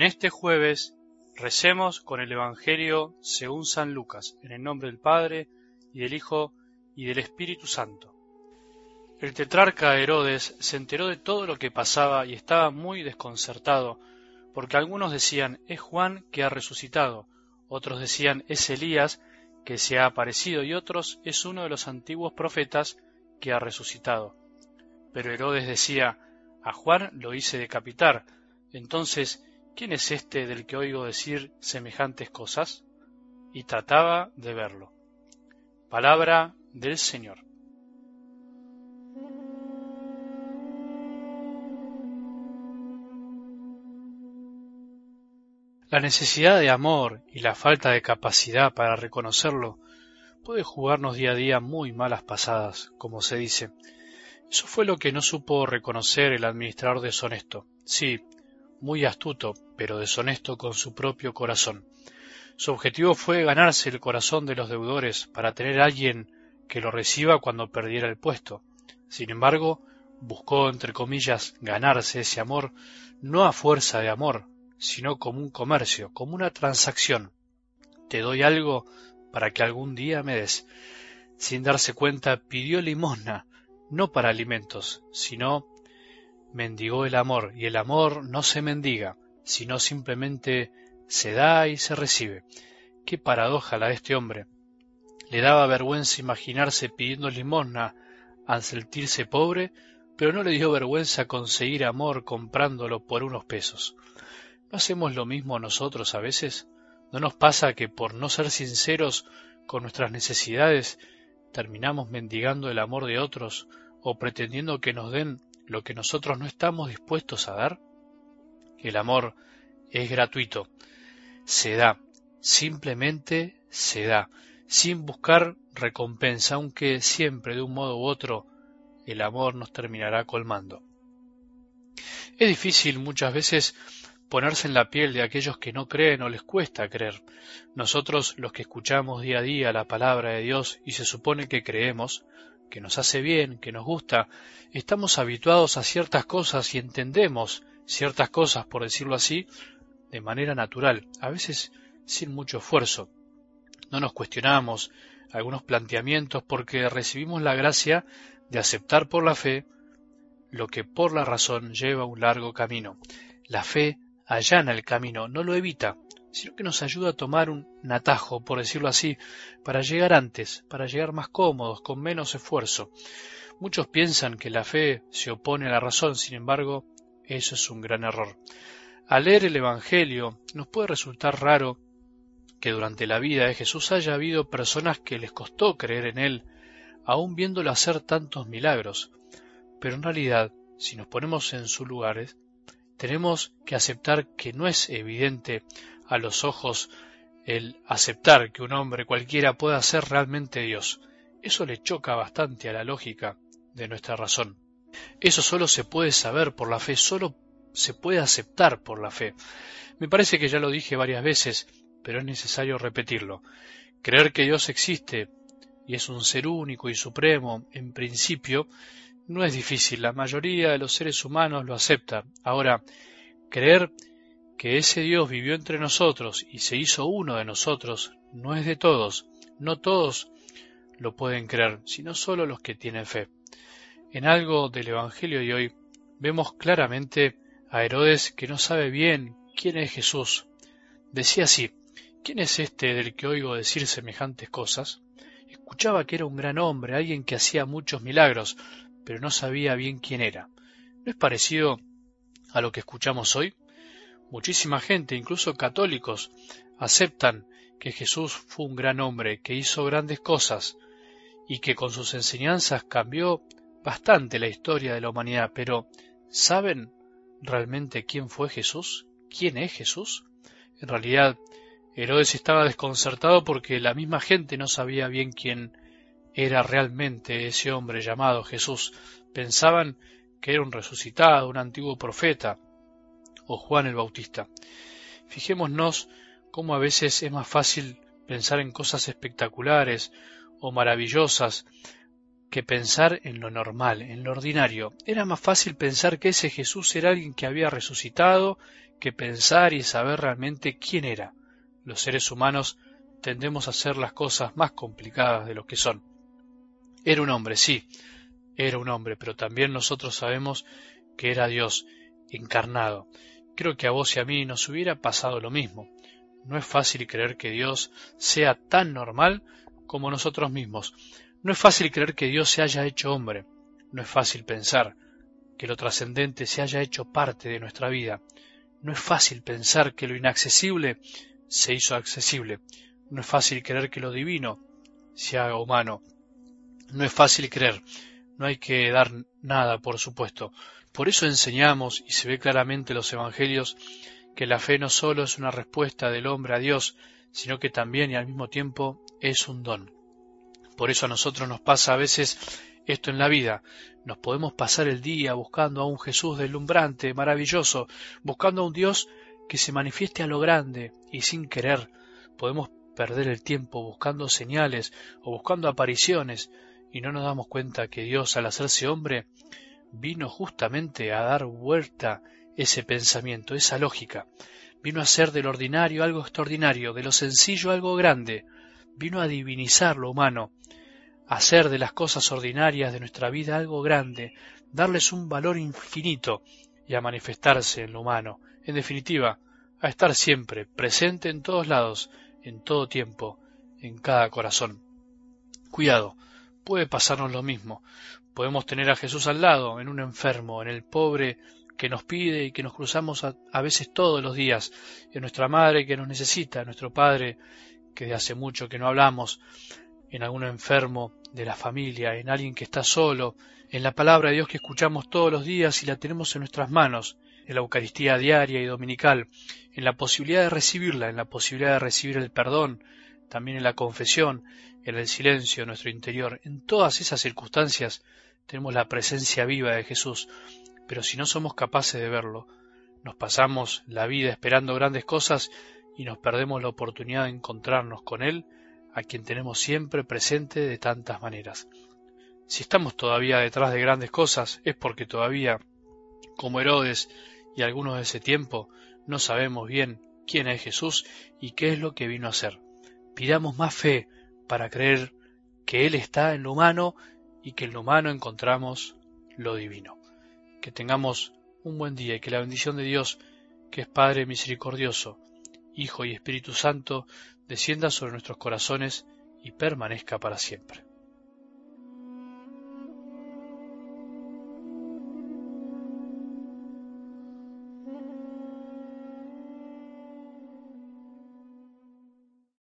En este jueves recemos con el Evangelio según San Lucas, en el nombre del Padre, y del Hijo, y del Espíritu Santo. El tetrarca Herodes se enteró de todo lo que pasaba y estaba muy desconcertado, porque algunos decían es Juan que ha resucitado, otros decían es Elías que se ha aparecido y otros es uno de los antiguos profetas que ha resucitado. Pero Herodes decía a Juan lo hice decapitar, entonces ¿quién es este del que oigo decir semejantes cosas? Y trataba de verlo. Palabra del Señor. La necesidad de amor y la falta de capacidad para reconocerlo puede jugarnos día a día muy malas pasadas, como se dice. Eso fue lo que no supo reconocer el administrador deshonesto. Sí, muy astuto, pero deshonesto con su propio corazón. Su objetivo fue ganarse el corazón de los deudores para tener a alguien que lo reciba cuando perdiera el puesto. Sin embargo, buscó, entre comillas, ganarse ese amor no a fuerza de amor, sino como un comercio, como una transacción. Te doy algo para que algún día me des. Sin darse cuenta, pidió limosna, no para alimentos, sino mendigó el amor, y el amor no se mendiga, sino simplemente se da y se recibe. Qué paradoja la este hombre. Le daba vergüenza imaginarse pidiendo limosna al sentirse pobre, pero no le dio vergüenza conseguir amor comprándolo por unos pesos. ¿No hacemos lo mismo nosotros a veces? ¿No nos pasa que por no ser sinceros con nuestras necesidades terminamos mendigando el amor de otros o pretendiendo que nos den lo que nosotros no estamos dispuestos a dar? El amor es gratuito, se da, simplemente se da, sin buscar recompensa, aunque siempre de un modo u otro el amor nos terminará colmando. Es difícil muchas veces ponerse en la piel de aquellos que no creen o les cuesta creer. Nosotros, los que escuchamos día a día la palabra de Dios y se supone que creemos, que nos hace bien, que nos gusta, estamos habituados a ciertas cosas y entendemos ciertas cosas, por decirlo así, de manera natural, a veces sin mucho esfuerzo. No nos cuestionamos algunos planteamientos porque recibimos la gracia de aceptar por la fe lo que por la razón lleva un largo camino. La fe allana el camino, no lo evita, sino que nos ayuda a tomar un atajo, por decirlo así, para llegar antes, para llegar más cómodos, con menos esfuerzo. Muchos piensan que la fe se opone a la razón, sin embargo, eso es un gran error. Al leer el Evangelio nos puede resultar raro que durante la vida de Jesús haya habido personas que les costó creer en Él, aun viéndolo hacer tantos milagros. Pero en realidad, si nos ponemos en sus lugares, tenemos que aceptar que no es evidente a los ojos el aceptar que un hombre cualquiera pueda ser realmente Dios. Eso le choca bastante a la lógica de nuestra razón. Eso solo se puede saber por la fe, solo se puede aceptar por la fe. Me parece que ya lo dije varias veces, pero es necesario repetirlo. Creer que Dios existe y es un ser único y supremo, en principio, no es difícil, la mayoría de los seres humanos lo acepta. Ahora, creer que ese Dios vivió entre nosotros y se hizo uno de nosotros no es de todos, no todos lo pueden creer, sino solo los que tienen fe. En algo del Evangelio de hoy vemos claramente a Herodes que no sabe bien quién es Jesús. Decía así, ¿quién es este del que oigo decir semejantes cosas? Escuchaba que era un gran hombre, alguien que hacía muchos milagros, pero no sabía bien quién era. ¿No es parecido a lo que escuchamos hoy? Muchísima gente, incluso católicos, aceptan que Jesús fue un gran hombre, que hizo grandes cosas y que con sus enseñanzas cambió bastante la historia de la humanidad, pero ¿saben realmente quién fue Jesús? ¿Quién es Jesús? En realidad, Herodes estaba desconcertado porque la misma gente no sabía bien quién era realmente ese hombre llamado Jesús. Pensaban que era un resucitado, un antiguo profeta, o Juan el Bautista. Fijémonos cómo a veces es más fácil pensar en cosas espectaculares o maravillosas que pensar en lo normal, en lo ordinario. Era más fácil pensar que ese Jesús era alguien que había resucitado que pensar y saber realmente quién era. Los seres humanos tendemos a hacer las cosas más complicadas de lo que son. Era un hombre, sí, era un hombre, pero también nosotros sabemos que era Dios encarnado. Creo que a vos y a mí nos hubiera pasado lo mismo. No es fácil creer que Dios sea tan normal como nosotros mismos. No es fácil creer que Dios se haya hecho hombre. No es fácil pensar que lo trascendente se haya hecho parte de nuestra vida. No es fácil pensar que lo inaccesible se hizo accesible. No es fácil creer que lo divino se haga humano. No es fácil creer. No hay que dar nada, por supuesto. Por eso enseñamos, y se ve claramente en los Evangelios, que la fe no solo es una respuesta del hombre a Dios, sino que también y al mismo tiempo es un don. Por eso a nosotros nos pasa a veces esto en la vida. Nos podemos pasar el día buscando a un Jesús deslumbrante, maravilloso, buscando a un Dios que se manifieste a lo grande y sin querer podemos perder el tiempo buscando señales o buscando apariciones y no nos damos cuenta que Dios al hacerse hombre vino justamente a dar vuelta ese pensamiento, esa lógica. Vino a hacer del ordinario algo extraordinario, de lo sencillo algo grande. Vino a divinizar lo humano, hacer de las cosas ordinarias de nuestra vida algo grande, darles un valor infinito y a manifestarse en lo humano, en definitiva, a estar siempre presente en todos lados, en todo tiempo, en cada corazón. Cuidado, puede pasarnos lo mismo. Podemos tener a Jesús al lado, en un enfermo, en el pobre que nos pide y que nos cruzamos a, veces todos los días, en nuestra madre que nos necesita, en nuestro padre que de hace mucho que no hablamos, en algún enfermo de la familia, en alguien que está solo, en la palabra de Dios que escuchamos todos los días y la tenemos en nuestras manos, en la Eucaristía diaria y dominical, en la posibilidad de recibirla, en la posibilidad de recibir el perdón, también en la confesión, en el silencio, en nuestro interior. En todas esas circunstancias tenemos la presencia viva de Jesús, pero si no somos capaces de verlo, nos pasamos la vida esperando grandes cosas y nos perdemos la oportunidad de encontrarnos con Él a quien tenemos siempre presente de tantas maneras. Si estamos todavía detrás de grandes cosas es porque todavía, como Herodes y algunos de ese tiempo, no sabemos bien quién es Jesús y qué es lo que vino a hacer. Pidamos más fe para creer que Él está en lo humano y que en lo humano encontramos lo divino. Que tengamos un buen día y que la bendición de Dios, que es Padre misericordioso, Hijo y Espíritu Santo, descienda sobre nuestros corazones y permanezca para siempre.